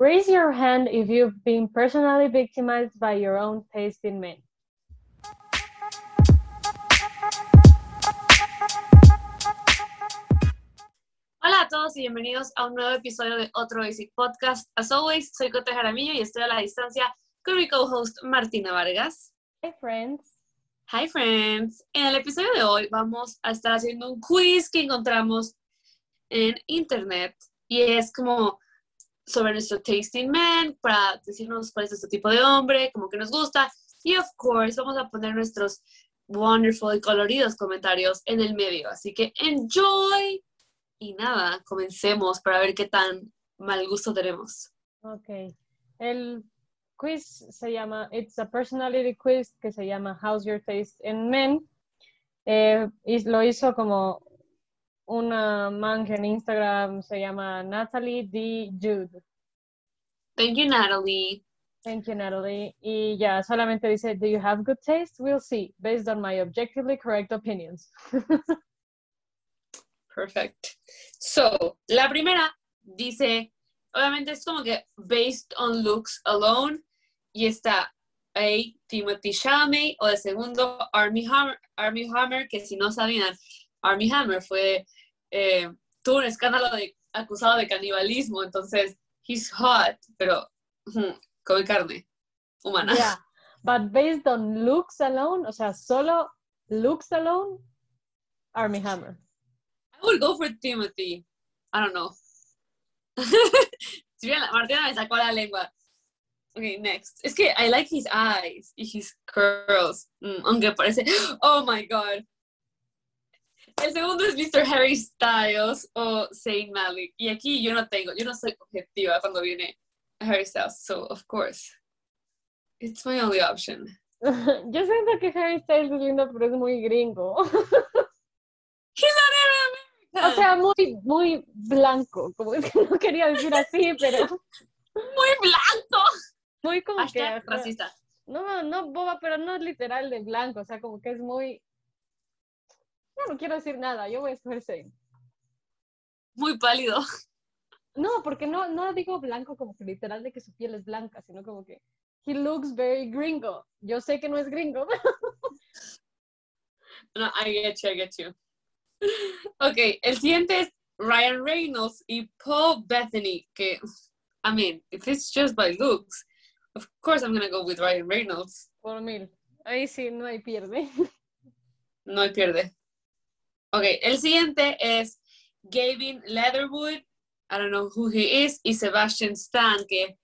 Raise your hand if you've been personally victimized by your own taste in men. Hola a todos y bienvenidos a un nuevo episodio de Otro Basic Podcast. As always, soy Cote Jaramillo y estoy a la distancia con mi co-host Martina Vargas. Hi, friends. Hi, friends. En el episodio de hoy vamos a estar haciendo un quiz que encontramos en internet y es como sobre nuestro tasting men para decirnos cuál es nuestro tipo de hombre, como que nos gusta y of course vamos a poner nuestros wonderful y coloridos comentarios en el medio. Así que enjoy y nada, comencemos para ver qué tan mal gusto tenemos. Ok. El quiz se llama, it's a personality quiz que se llama How's Your Taste in Men. Eh, y lo hizo como una man que en Instagram se llama Natalie D. Jude. Thank you, Natalie. Thank you, Natalie. Y ya, solamente dice, Do you have good taste? We'll see, based on my objectively correct opinions. Perfect. So, la primera dice, obviamente es como que based on looks alone, y está A. Timothy Chalamet, o el segundo, Army Hammer, Army Hammer, que si no sabían, Army Hammer fue, eh, tuvo un escándalo de, acusado de canibalismo, entonces, he's hot, pero hmm, come carne humana. Yeah, but based on looks alone, o sea, solo looks alone, Army Hammer. I would go for Timothy. I don't know. Martina me sacó la lengua. Okay, next. Es que I like his eyes y his curls. Mm, aunque parece. Oh my god. El segundo es Mr. Harry Styles o Zayn Malik. Y aquí yo no tengo, yo no soy objetiva cuando viene Harry Styles. So, of course, it's my only option. Yo siento que Harry Styles es lindo, pero es muy gringo. He's not even American. O sea, muy, muy blanco. Como es que no quería decir así, pero muy blanco. muy como que. Hashtag ajá. racista. No, no, boba, pero no literal de blanco. O sea, como que es muy. No, no quiero decir nada. Yo voy a escoger Zayn. Muy pálido. No, porque no, no digo blanco como que literal de que su piel es blanca, sino como que he looks very gringo. Yo sé que no es gringo. No, I get you, I get you. Ok, el siguiente es Ryan Reynolds y Paul Bethany, que, I mean, if it's just by looks, of course I'm gonna go with Ryan Reynolds. Por mil. Ahí sí, no hay pierde. No hay pierde. Ok, el siguiente es Gavin Leatherwood, I don't know who he is, y Sebastian Stan, que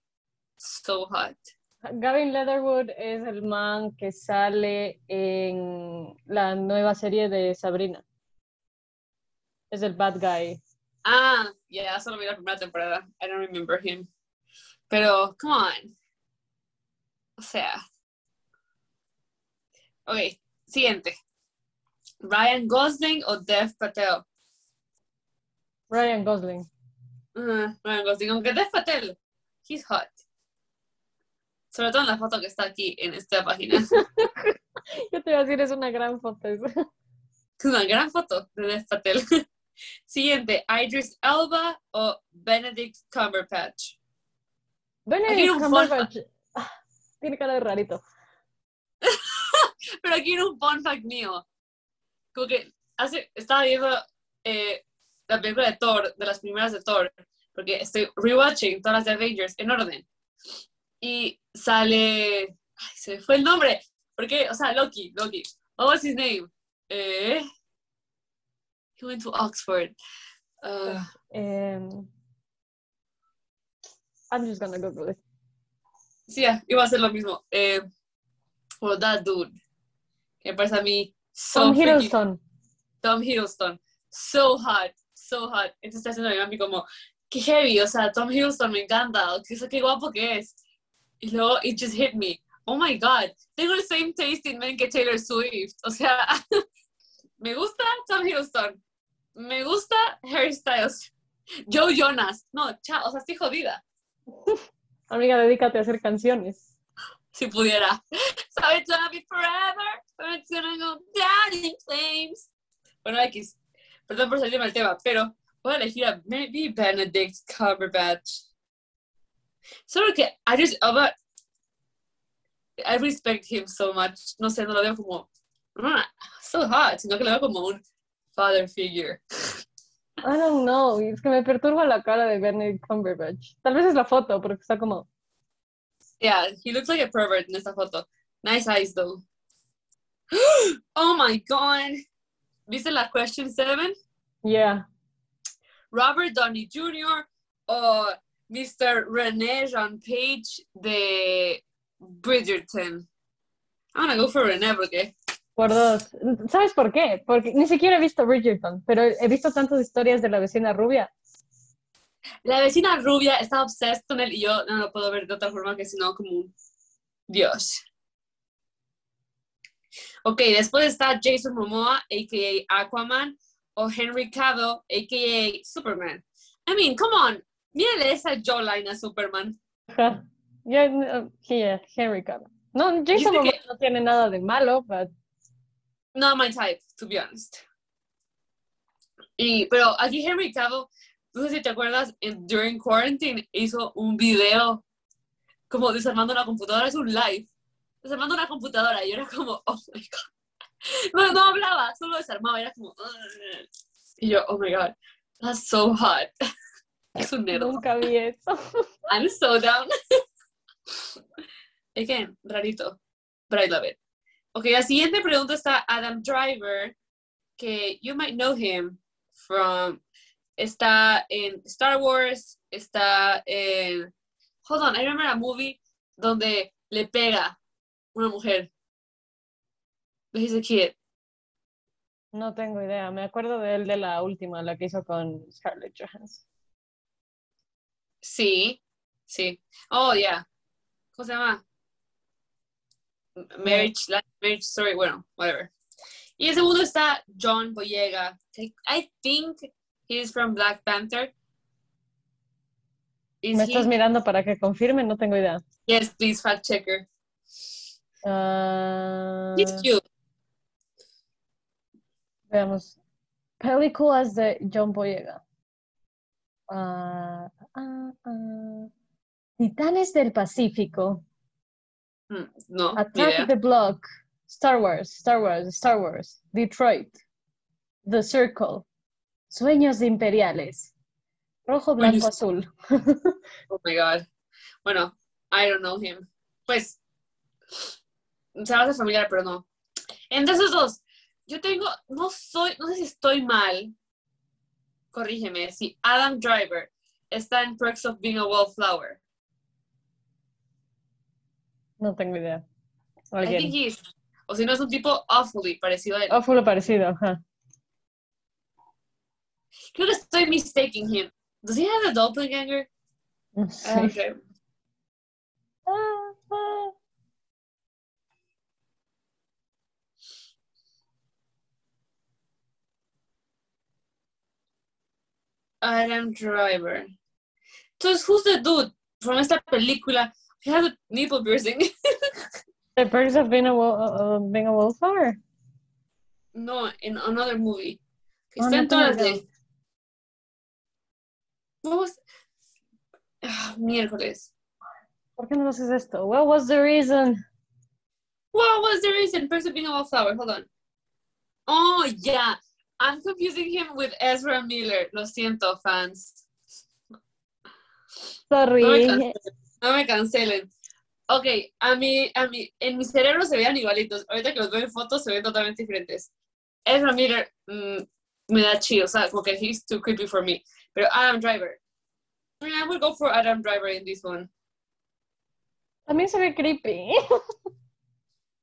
so hot. Gavin Leatherwood es el man que sale en la nueva serie de Sabrina. Es el bad guy. Ah, yeah, solo vi la primera temporada. I don't remember him. Pero, come on. O sea. Ok, siguiente. Ryan Gosling o Dev Patel. Ryan Gosling. Uh, Ryan Gosling, aunque Dev Patel, he's hot. Sobre todo en la foto que está aquí en esta página. Yo te iba a decir, es una gran foto. Es una gran foto de Dev Patel. Siguiente, Idris Elba o Benedict Cumberbatch. Benedict Cumberbatch. Ah, Tiene cara de rarito. Pero aquí era un fun fact mío. Como que hace, estaba viendo eh, la película de Thor, de las primeras de Thor, porque estoy rewatching todas las de Avengers en orden. Y sale. Ay, se me fue el nombre. Porque, o sea, Loki, Loki. What was his name? Eh, he went to Oxford. Uh, Em, I'm just gonna Google it. sí, yeah, iba a ser lo mismo. Eh, well, that dude. Que me parece a mí so Tom Hiddleston. Tom Hiddleston. So hot, so hot. Entonces está haciendo a mí como, qué heavy, o sea, Tom Hiddleston me encanta, qué, qué guapo que es. Y luego, it just hit me. Oh my god, tengo el same taste in men que Taylor Swift. O sea, me gusta Tom Hiddleston. Me gusta Harry Styles. Joe Jonas. No, chao, o sea, estoy jodida. Amiga, dedícate a hacer canciones. Si pudiera. So it's gonna be forever, or it's gonna go down in flames. Bueno, X. Perdón por salirme del tema, pero voy a elegir a maybe Benedict Cumberbatch. Solo que I just, about, I respect him so much. No sé, no lo veo como, so hot, sino que lo veo como un father figure. I don't know. Es que me perturba la cara de Benedict Cumberbatch. Tal vez es la foto, porque está como. Yeah, he looks like a pervert in esta foto. Nice eyes, though. oh my god. ¿Viste la question seven? Yeah. Robert Downey Jr. o Mr. René Jean Page de Bridgerton. I'm gonna go for René porque Por dos. ¿Sabes por qué? Porque ni siquiera he visto Bridgerton, pero he visto tantas historias de la vecina rubia. La vecina rubia está obsessed con él y yo no lo puedo ver de otra forma que sino como un dios. Ok, después está Jason Momoa, a.k.a. Aquaman, o Henry Cavill, a.k.a. Superman. I mean, come on, mírale esa jawline a Superman. Ajá. Yeah, uh, yeah, Henry Cavill. No, Jason Momoa no tiene nada de malo, but Not my type, to be honest. Y, pero aquí Henry Cavill, no sé si te acuerdas, en, during quarantine hizo un video como desarmando una computadora, es un live, desarmando una computadora y era como, oh my god. No, no hablaba, solo desarmaba, era como, "Ugh". y yo, oh my god, that's so hot. Es un nerd. nunca vi eso. I'm so down. Again, rarito, but I love it. Ok, la siguiente pregunta está Adam Driver, que you might know him from, está en Star Wars, está en, hold on, I remember a movie donde le pega una mujer. He's a kid. No tengo idea. Me acuerdo de él de la última, la que hizo con Scarlett Johansson. Sí, sí. Oh, yeah. ¿Cómo se llama? Marriage, Life, Marriage Story, bueno, whatever. Y el segundo está John Boyega. I think he's from Black Panther. Is ¿Me he? estás mirando para que confirme? No tengo idea. Yes, please, fact checker. Ah, He's cute. veamos. Películas de John Boyega. Ah, ah. Titanes del Pacífico. Hmm, no, Attack the Block. Star Wars, Star Wars, Star Wars. Detroit. The Circle. Sueños imperiales. Rojo, blanco, azul. Oh my god. Bueno, I don't know him. Pues, se va a hacer familiar, pero no. Entre esos dos, yo tengo, no soy, no sé si estoy mal. Corrígeme, si Adam Driver está en Perks of Being a Wallflower. No tengo idea. I think. O si no, es un tipo awfully parecido a él. Lo parecido, ajá. Creo que estoy mistaking him. Does he have a doppelganger? No Adam. Driver. Entonces, who's the dude from esta película? He has a nipple piercing. The Perks of Being a, Wall- uh, uh, being a Wallflower. no, in another movie. Que Oh, está no en todas de. What was- Ah, miércoles. ¿Por qué no haces esto? What was the reason? What was the reason? First of being a wallflower. Hold on. Oh, yeah. I'm confusing him with Ezra Miller. Lo siento, fans. Sorry. No me cancelen. No me cancelen. Ok, a mí, a mí, en mi cerebro se veían igualitos. Ahorita que los veo en fotos se ven totalmente diferentes. Ezra Miller mm, me da chido, o sea, como que he's too creepy for me. Pero Adam Driver. I, would go for Adam Driver in this one. También se ve creepy.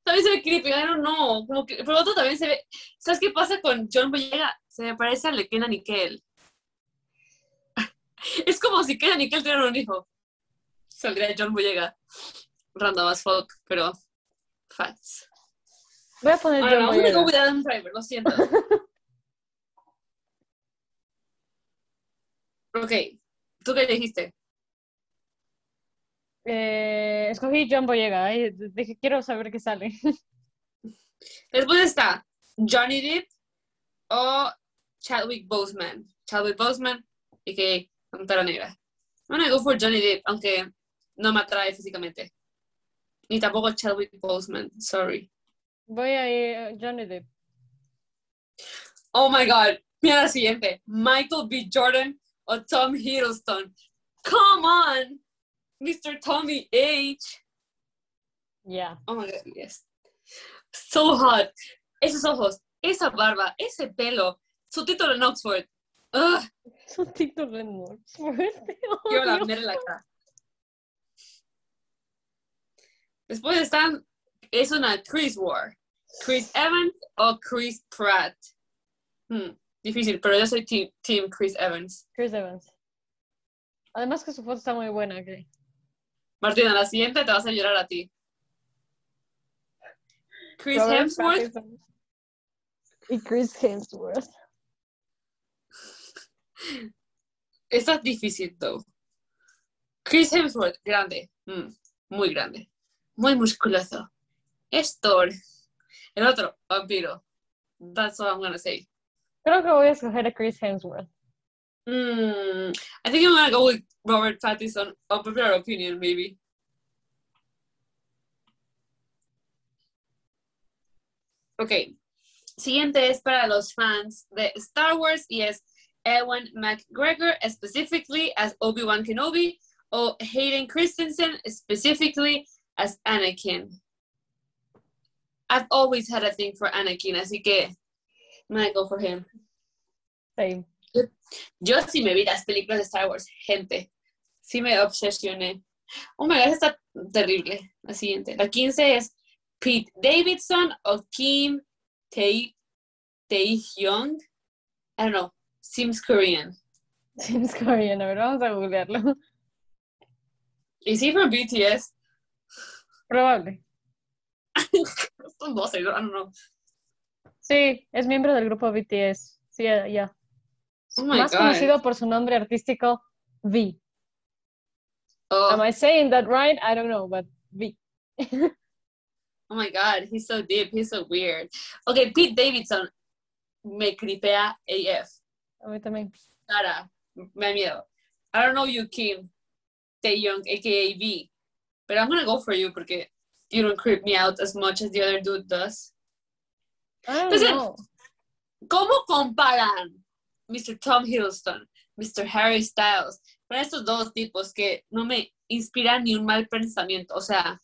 También se ve creepy, I don't know. Como que, pero otro también se ve. ¿Sabes qué pasa con John Boyega? Se me parece a Lekena Nickel. Es como si Kenan Nickel tuviera un hijo. Saldría John Boyega. Random as fuck, pero facts. Voy a poner John Boyega. with Adam Driver, lo siento. ok, ¿tú qué dijiste? Eh, escogí John Boyega. ay, dije, quiero saber qué sale. Después está Johnny Depp o Chadwick Boseman. Chadwick Boseman y que Pantera Negra. I'm gonna go for Johnny Depp, aunque no me atrae físicamente. Ni tampoco Chadwick Boseman, sorry. Voy a ir a Johnny Depp. Oh my god, mira la siguiente. Michael B. Jordan o Tom Hiddleston. Come on, Mr. Tommy H. Yeah. Oh my god, yes. So hot. Esos ojos, esa barba, ese pelo, su título en Oxford. Ugh, Su título en Oxford. quiero lamerle la cara. Después están, es una Chris War. Chris Evans o Chris Pratt. Hmm, difícil, pero yo soy team, team Chris Evans. Chris Evans. Además que su foto está muy buena, que Martina, la siguiente te vas a llorar a ti. Chris Robert Hemsworth Pattinson. Y Chris Hemsworth. Esta es difícil, though. Chris Hemsworth, grande. Mm, muy grande. Muy musculoso. Es Thor. El otro, vampiro. That's all I'm gonna say. Creo que voy a escoger a Chris Hemsworth. Mm, I think I'm gonna go with Robert Pattinson. Unpopular opinion, maybe. Ok. Siguiente es para los fans de Star Wars y es Ewan McGregor, specifically as Obi-Wan Kenobi, o Hayden Christensen, specifically as Anakin. I've always had a thing for Anakin, así que Gonna go for him. Same. Yo sí me vi las películas de Star Wars, gente. Sí me obsesioné. Oh my god, está terrible. La siguiente. La 15 es Pete Davidson o Kim Tae Tae-hyung. I don't know. Seems Korean. James Korean, a ver, vamos a googlearlo. Is he from BTS? Probable. Estos dos, I don't know. Sí, es miembro del grupo BTS. Sí, ya. ya. Oh my Más god. conocido por su nombre artístico, V. Oh, Am I saying that right? I don't know, but V. oh my god, he's so deep, he's so weird. Okay, Pete Davidson me cripea AF. A mí también. Cara, me da miedo. I don't know you, Kim Tae-young, aka V, but I'm gonna go for you porque you don't creep me out as much as the other dude does. Listen. know. ¿Cómo comparan Mr. Tom Hiddleston, Mr. Harry Styles con estos dos tipos que no me inspiran ni un mal pensamiento? O sea,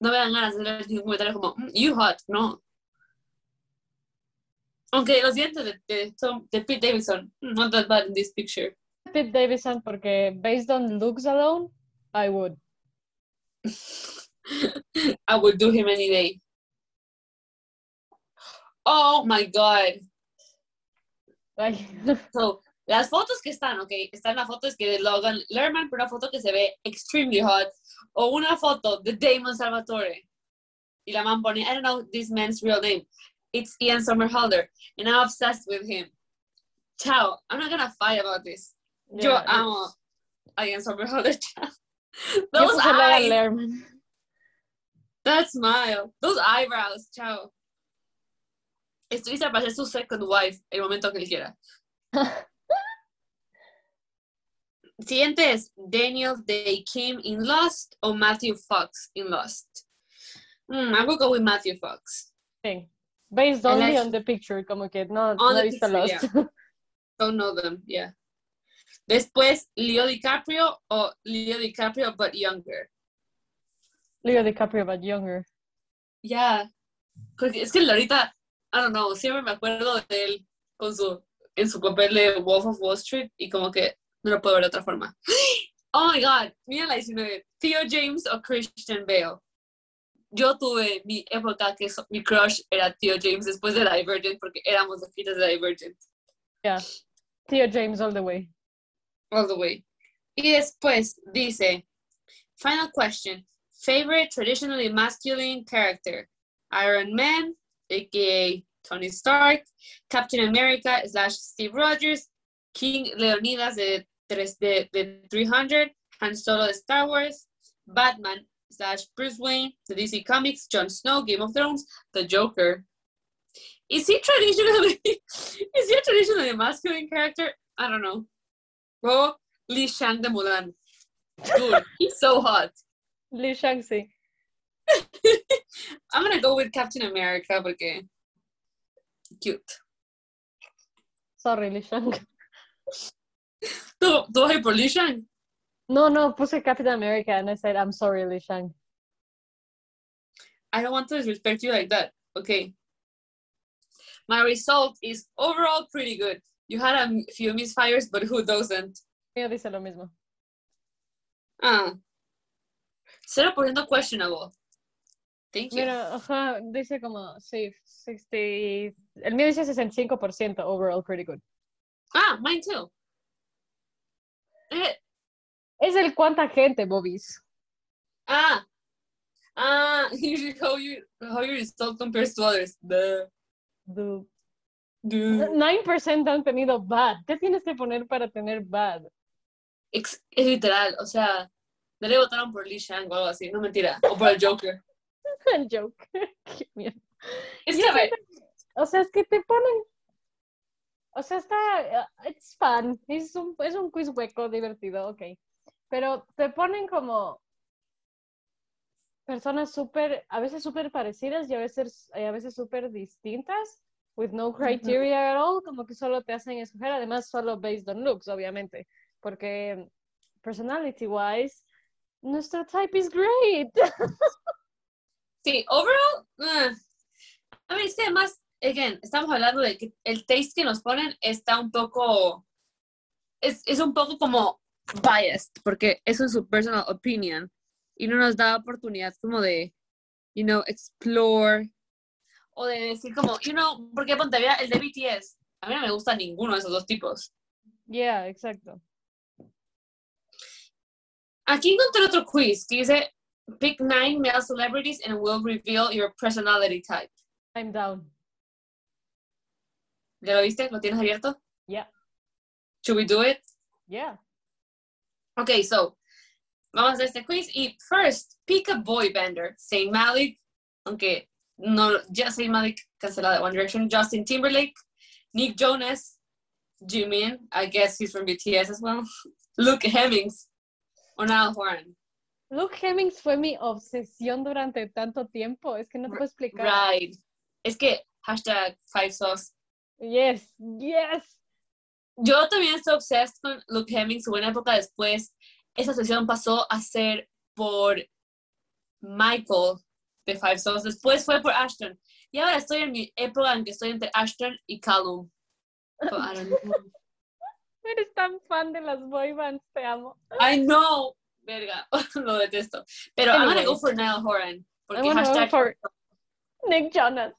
no me dan ganas de hacer ningún comentario como, "Mm, you hot, no. Aunque los dientes de, de, Tom- de Pete Davidson, mm, not that bad in this picture. Pete Davidson porque based on looks alone, I would. I would do him any day. Oh my god. So, las fotos que están, ok, están las fotos que de Logan Lerman, pero una foto que se ve extremely hot, o una foto de Damon Salvatore. Y la man pone, I don't know this man's real name. It's Ian Somerhalder, and I'm obsessed with him. Chao, I'm not gonna fight about this. Yo amo a Ian Somerhalder, chao. Those eyes, Lerman. that smile, those eyebrows, chao. Estuviste para ser su second wife el momento que él quiera. Siguiente es Daniel Day Kim in Lost o Matthew Fox in Lost. Mm, I will go with Matthew Fox. Sí. Based only on the picture, como que no, no he visto Lost. Don't know them, yeah. Después, Leo DiCaprio o Leo DiCaprio but younger. Leo DiCaprio, but younger. Yeah. Porque es que ahorita, I don't know, siempre me acuerdo de él con su, en su papel de Wolf of Wall Street y como que no lo puedo ver de otra forma. Oh my god, mira la 19. Theo James o Christian Bale. Yo tuve mi época que so- mi crush era Theo James después de Divergent porque éramos de fitas de Divergent Yeah. Theo James all the way. all the way. Y después dice, final question, favorite traditionally masculine character, Iron Man, aka Tony Stark, Captain America slash Steve Rogers, King Leonidas de, de, de 300, Han Solo Star Wars, Batman slash Bruce Wayne, the DC Comics, Jon Snow, Game of Thrones, the Joker. Is he traditionally is he a traditionally masculine character? I don't know. Oh, o Li Shang de Mulan. Dude, he's so hot. Li Shang-Chi. I'm gonna go with Captain America porque cute. Sorry, Li Shang. ¿Tú, tú vas por No, no, puse Captain America and I said, I'm sorry, Li Shang. I don't want to disrespect you like that. Okay. My result is overall pretty good. You had a few misfires, but who doesn't? Ella dice lo mismo. Ah. 0% questionable. Thank you. Mira, ajá, dice como, sí, 60, el mío dice 65% overall pretty good. Ah, mine too. Eh, Es el cuánta gente, Bobis. ah. Ah, usually how you how your result compares to others. The the 9% han tenido bad. ¿Qué tienes que poner para tener bad? ex- es literal, o sea, no le votaron por Lee Shang o algo así, no mentira, o por el Joker. El joke. Qué mierda. Es que a ver, O sea, es que te ponen. O sea, está. uh, It's fun. Es un, es un quiz hueco divertido, ok. Pero te ponen como. Personas súper. A veces súper parecidas y a veces, a veces súper distintas. With no criteria at all. Como que solo te hacen escoger. Además, solo based on looks, obviamente. Porque personality wise. Nuestro type is great. sí, overall, eh, a ver, es que además, again, estamos hablando de que el taste que nos ponen está un poco, es, es un poco como biased, porque eso es su personal opinion, y no nos da oportunidad como de, you know, explore, o de decir como, you know, porque ponte, el de BTS, a mí no me gusta ninguno de esos dos tipos. yeah, exacto. Aquí encontré otro quiz que dice, pick nine male celebrities and we'll reveal your personality type. I'm down. ¿Ya lo viste? ¿Lo tienes abierto? Yeah, Should we do it? yeah. Okay, so vamos a hacer este quiz y first, pick a boy bander. Saint Malik, aunque no, ya Saint Malik cancelada One Direction. Justin Timberlake, Nick Jonas, Jimin, I guess he's from BTS as well. Luke Hemmings, o Niall Horan. Luke Hemmings fue mi obsesión durante tanto tiempo. Es que no te puedo explicar. Right. Es que hashtag five sauce. Yes, yes. Yo también estoy obsessed con Luke Hemmings. Hubo una época después, esa sesión pasó a ser por Michael de Five Souls. Después fue por Ashton. Y ahora estoy en mi época en que estoy entre Ashton y Callum. So, I don't know. Eres tan fan de las boy bands, te amo. I know. Verga, lo detesto. Pero I'm gonna go for Niall Horan. Porque go hashtag for Nick Jonas.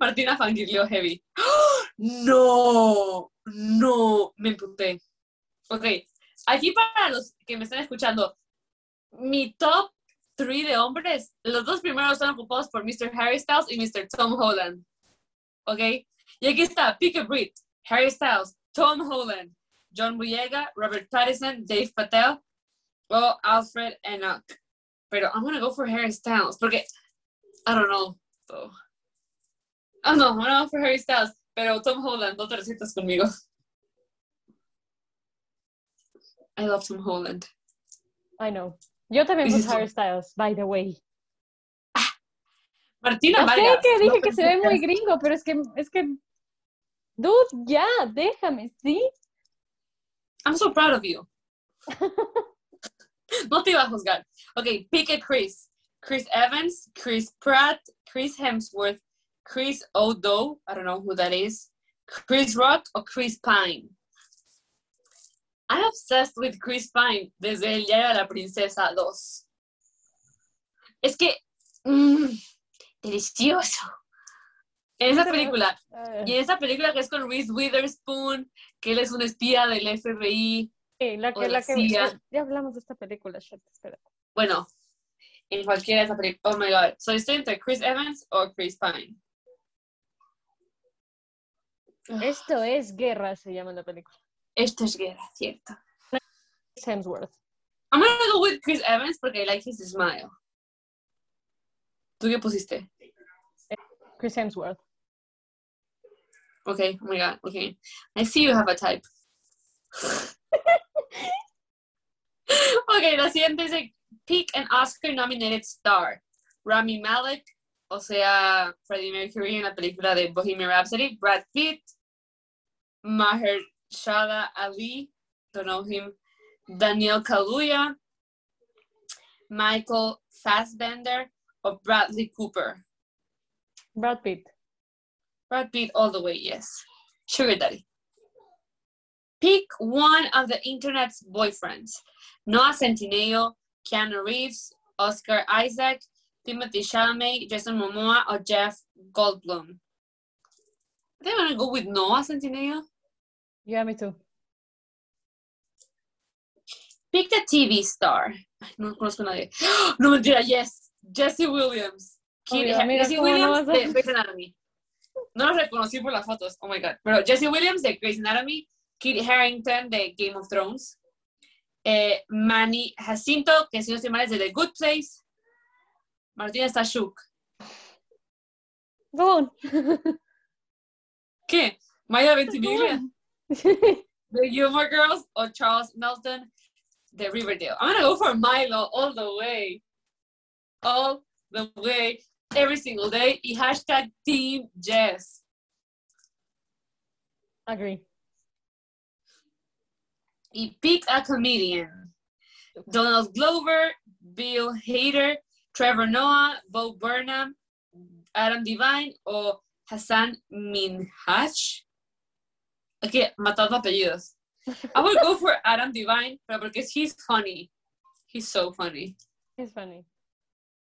Martina Fangirlio Heavy. ¡Oh! No, no, me emputé. Ok, aquí para los que me están escuchando, mi top 3 de hombres, los dos primeros son ocupados por Mr. Harry Styles y Mr. Tom Holland. Ok, y aquí está, pick a breed, Harry Styles, Tom Holland, John Boyega, Robert Pattinson, Dave Patel o Alfred Enoch. Pero I'm gonna go for Harry Styles porque, I don't know. So. Ah, no, I'm gonna go for Harry Styles, pero Tom Holland, no te recitas conmigo. I love Tom Holland. I know. Yo también puse Harry Styles, by the way. Martina Yo sé Vargas. que dije no que se ve muy gringo, pero es que, es que, dude, ya, déjame, ¿sí? I'm so proud of you. no te iba a juzgar. Ok, pick a Chris. Chris Evans, Chris Pratt, Chris Hemsworth, Chris O'Doe, I don't know who that is, Chris Rock or Chris Pine. I'm obsessed with Chris Pine desde El Diario de la Princesa 2. Es que, mmm, delicioso. En esa película, y en esa película que es con Reese Witherspoon, que él es un espía del FBI, sí, la que, la que, eh, ya hablamos de esta película, shit, espera. bueno, en cualquiera de esas películas. Oh my god. So estoy entre Chris Evans o Chris Pine. Esto es Guerra, se llama la película. Esto es guerra, cierto. Chris Hemsworth. I'm gonna go with Chris Evans porque I like his smile. ¿Tú qué pusiste? Chris Hemsworth. Okay, oh my god, okay. I see you have a type. ok, la siguiente dice Pick an Oscar nominated star. Rami Malek, o sea, Freddie Mercury en la película de Bohemian Rhapsody, Brad Pitt, Mahershala Ali, don't know him, Daniel Kaluuya, Michael Fassbender, o Bradley Cooper. Brad Pitt. Brad Pitt all the way, yes. Sugar Daddy. Pick one of the internet's boyfriends. Noah Centineo, Keanu Reeves, Oscar Isaac, Timothy Chalamet, Jason Momoa, or Jeff Goldblum. I think I'm gonna go with Noah Centineo. Yeah, me too. Pick a TV star. No conozco a nadie. No mentira, yes. Jesse Williams. Oh, Obvio, amiga, Jesse ¿cómo no Williams de Grey's Anatomy. No los reconocí por las fotos. Oh my god. Pero Jesse Williams de Grey's Anatomy. Kit Harrington de Game of Thrones. Eh, Manny Jacinto, que si no estoy mal es de The Good Place. Martina está shook. Go on. ¿Qué? Maya Ventimiglia de Gilmore Girls o Charles Melton de Riverdale. I'm gonna go for Milo all the way. All the way. Every single day. Y hashtag Team Jess. Agree. Y pick a comedian. Donald Glover, Bill Hader, Trevor Noah, Bo Burnham, Adam Divine o Hassan Minhaj. Aquí, matando apellidos. I would go for Adam Divine, pero porque he's funny. He's so funny. He's funny.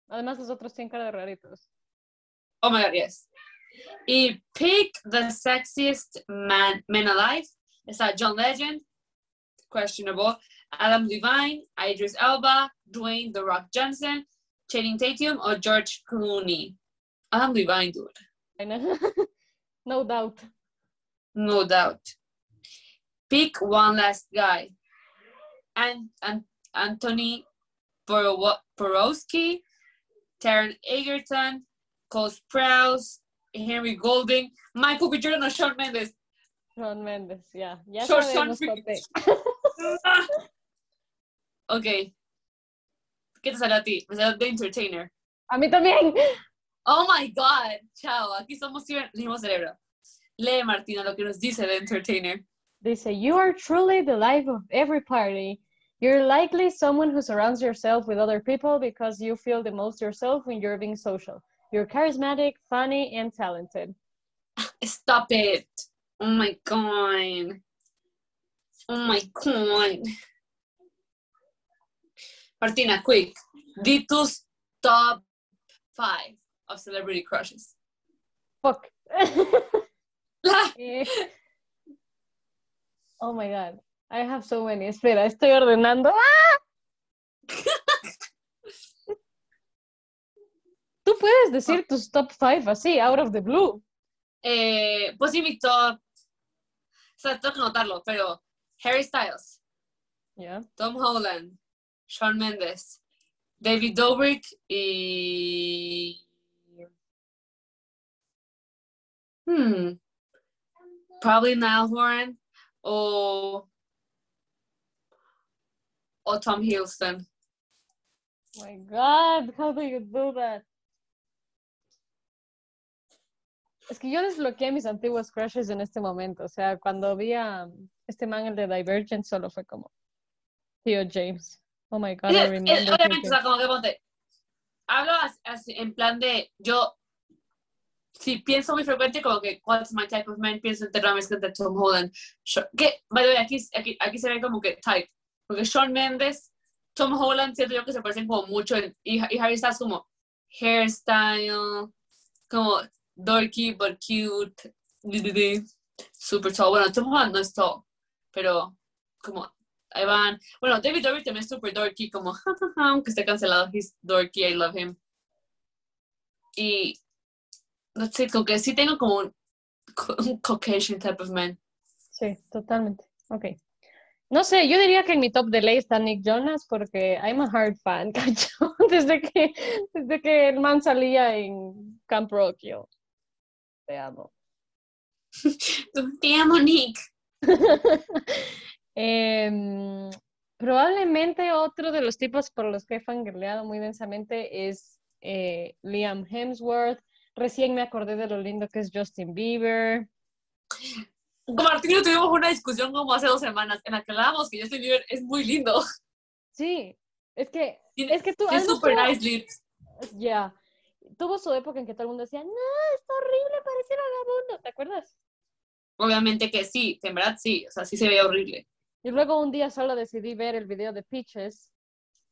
Además, los otros tienen cara de raritos. Oh my god, yes. Y pick the sexiest man, men alive. Está John Legend, questionable. Adam Levine, Idris Elba, Dwayne The Rock Johnson, Channing Tatum, or George Clooney. Adam Levine, dude. I know. no doubt. No doubt. Pick one last guy. And, and Anthony Boro- Borowski, Taron Egerton, Cole Sprouse, Henry Golding, Michael B. Jordan o Shawn Mendes. Shawn Mendes, yeah. Ya Shawn sabemos, ok. ¿Qué te salió a ti? Me salió The Entertainer. A mí también. Oh my God. Chao. Aquí somos el mismo cerebro. Lee, Martina, lo que nos dice The Entertainer. Dice, you are truly the life of every party. You're likely someone who surrounds yourself with other people because you feel the most yourself when you're being social. You're charismatic, funny, and talented. Stop it. Oh my God. Oh my God. Martina, quick. Di tus top five of celebrity crushes. Fuck. Eh, oh my god. I have so many. Espera, estoy ordenando. ¡Ah! Tú puedes decir tus top five así, out of the blue. Eh, pues sí, mi top. O sea, tengo que notarlo, pero Harry Styles, Yeah. Tom Holland, Shawn Mendes, David Dobrik y. Hmm. Probably Niall Horan o. O Tom Hiddleston. Oh my god, how do you do that? Es que yo desbloqueé mis antiguos crushes en este momento. O sea, cuando vi a este man, el de Divergent, solo fue como Tío James. Oh my god, I Es- remember. Obviamente, o sea, como que ponte. Hablo as- así, en plan de. Yo. Si pienso muy frecuente, como que, what's my type of man? Pienso en Terra Mezcla Tom Holland. Que, by the way, aquí, aquí, aquí se ve como que type. Porque Shawn Mendes, Tom Holland, siento yo que se parecen como mucho. y, y Harry Styles, como hairstyle, como dorky but cute. Super tall. Bueno, Tom Holland no es tall, pero como ahí. Bueno, David Dobrik también es super dorky, como, aunque esté cancelado, he's dorky, I love him. Y, no sé, como que sí tengo como un, un Caucasian type of man. Sí, totalmente. Ok. No sé, yo diría que en mi top de ley está Nick Jonas porque I'm a hard fan, cacho. Desde que, desde que el man salía en Camp Rock, yo te amo. Te amo, Nick. Em, probablemente otro de los tipos por los que he fangirleado muy densamente es eh, Liam Hemsworth. Recién me acordé de lo lindo que es Justin Bieber. Con Martín y yo tuvimos una discusión como hace dos semanas en la que hablábamos que Justin Bieber es muy lindo. Sí, es que, Tiene- es que tú... Es super nice lips. Ya. Tuvo su época en que todo el mundo decía, no, está horrible, parece vagabundo. ¿Te acuerdas? Obviamente que sí, en verdad sí, o sea, sí se veía horrible. Y luego un día solo decidí ver el video de Peaches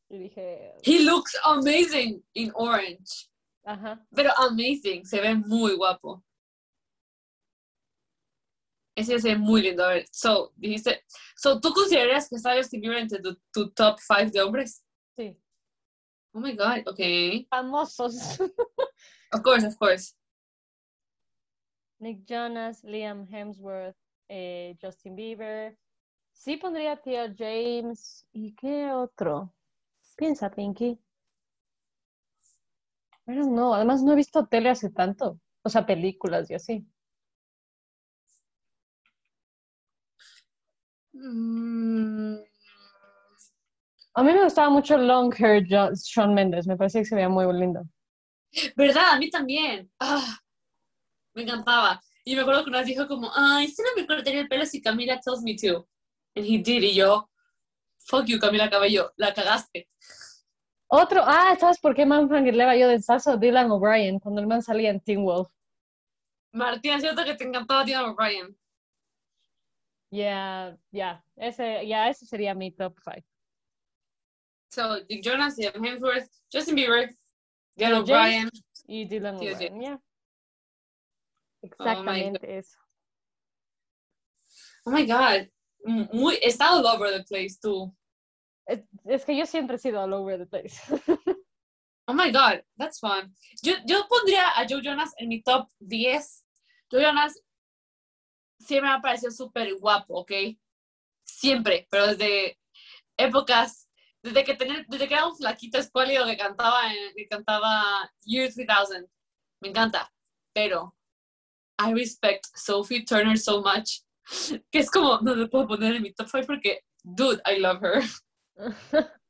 y dije, He looks amazing in orange. ajá. Pero amazing, se ve muy guapo. Ese se ve muy lindo. A ver, so, dijiste, so, ¿tú considerarías que está Justin Bieber entre tu, tu top 5 de hombres? Sí. Oh my god, okay. Famosos. Of course, of course. Nick Jonas, Liam Hemsworth, eh, Justin Bieber. Sí pondría a Tío James. ¿Y qué otro? Piensa, Pinky. Pero no, además no he visto tele hace tanto. O sea, películas y así. Mm, A mí me gustaba mucho Long Hair Shawn Mendes. Me parecía que se veía muy lindo. ¿Verdad? A mí también. Ah, me encantaba. Y me acuerdo que una vez dijo como, ay, si no me cortaría el pelo si Camila tells me to. And he did. Y yo, fuck you, Camila Cabello, la cagaste. Otro, ah, ¿sabes por qué man fangirleaba yo de salsa? Dylan O'Brien, cuando el man salía en Teen Wolf. Martina, siento que te encantaba Dylan O'Brien. Ya, ya, ese, ya, ese sería mi top five. So, Dick Jonas, Liam Hemsworth, Justin Bieber, Tío O'Brien. Y Dylan O'Brien, ya. Oh Exactamente eso. Oh my god. Muy, está all over the place, tú. Es, es que yo siempre he sido all over the place. Oh my god, that's fun. Yo, yo pondría a Joe Jonas en mi top 10. Joe Jonas siempre me ha parecido súper guapo, ¿ok? Siempre, pero desde épocas, desde que, tenía, desde que era un flaquito escuálido que cantaba, en- que cantaba Year 3000. Me encanta, pero I respect Sophie Turner so much que es como, no lo puedo poner en mi top 5 porque, dude, I love her.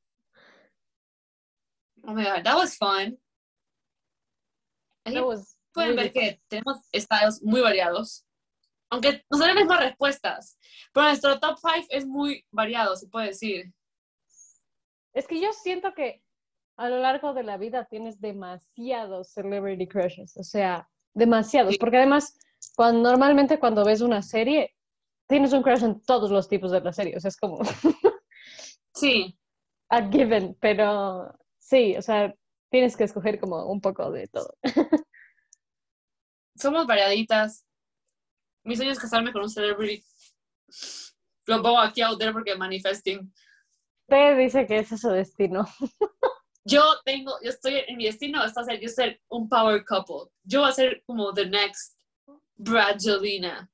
Oh my god, that was fun. Ahí That was pueden really ver que tenemos styles muy variados. Aunque nos dan las mismas respuestas. Pero nuestro top 5 es muy variado, se puede decir. Es que yo siento que a lo largo de la vida tienes demasiados celebrity crushes, o sea, demasiados, Sí. porque además, cuando, normalmente cuando ves una serie, tienes un crush en todos los tipos de la serie, o sea, es como Sí, a given, pero sí, o sea, tienes que escoger como un poco de todo. somos variaditas. Mi sueño es casarme con un celebrity. Lo pongo aquí out there porque manifesting. Usted dice que ese es su destino. Yo tengo, yo estoy en mi destino, está ser yo ser un power couple. Yo voy a ser como the next Bradgelina,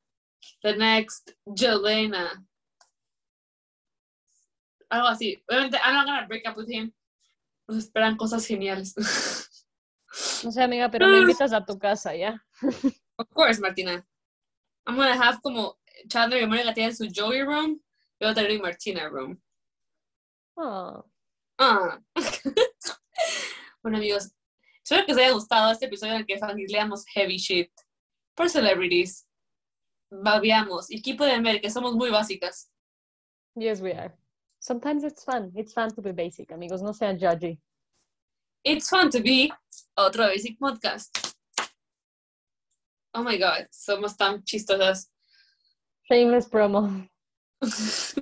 the next Jelena. Algo así. Obviamente, I'm not gonna break up with him. Nos esperan cosas geniales. No sé, amiga, pero me invitas a tu casa, ¿ya? of course, Martina. I'm gonna have como Chandler y Mónica tienen su Joey room. Yo tener mi Martina room. Oh, Ah. bueno, amigos, espero que os haya gustado este episodio en el que familiamos heavy shit por celebrities. Babiamos. Y aquí pueden ver que somos muy básicas. yes, we are. Sometimes it's fun. It's fun to be basic, amigos. No sean judgy. It's fun to be otro Basic Podcast. Oh my god, somos tan chistosas. Shameless promo.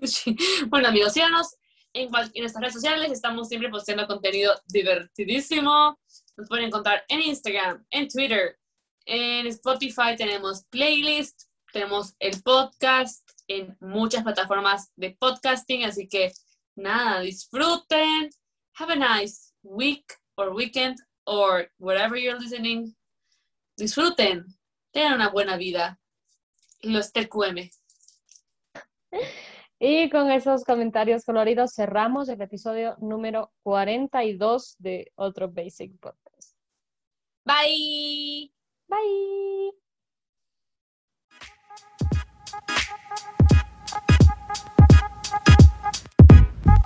Sí. Bueno, amigos, síganos en, nuestras redes sociales. Estamos siempre posteando contenido divertidísimo. Nos pueden encontrar en Instagram, en Twitter, en Spotify. Tenemos playlist, tenemos el podcast en muchas plataformas de podcasting. Así que nada, disfruten. Have a nice week or weekend or wherever you're listening. Disfruten. Tengan una buena vida. Los TQM. Y con esos comentarios coloridos cerramos el episodio número 42 de otro Basic Podcast. Bye. Bye.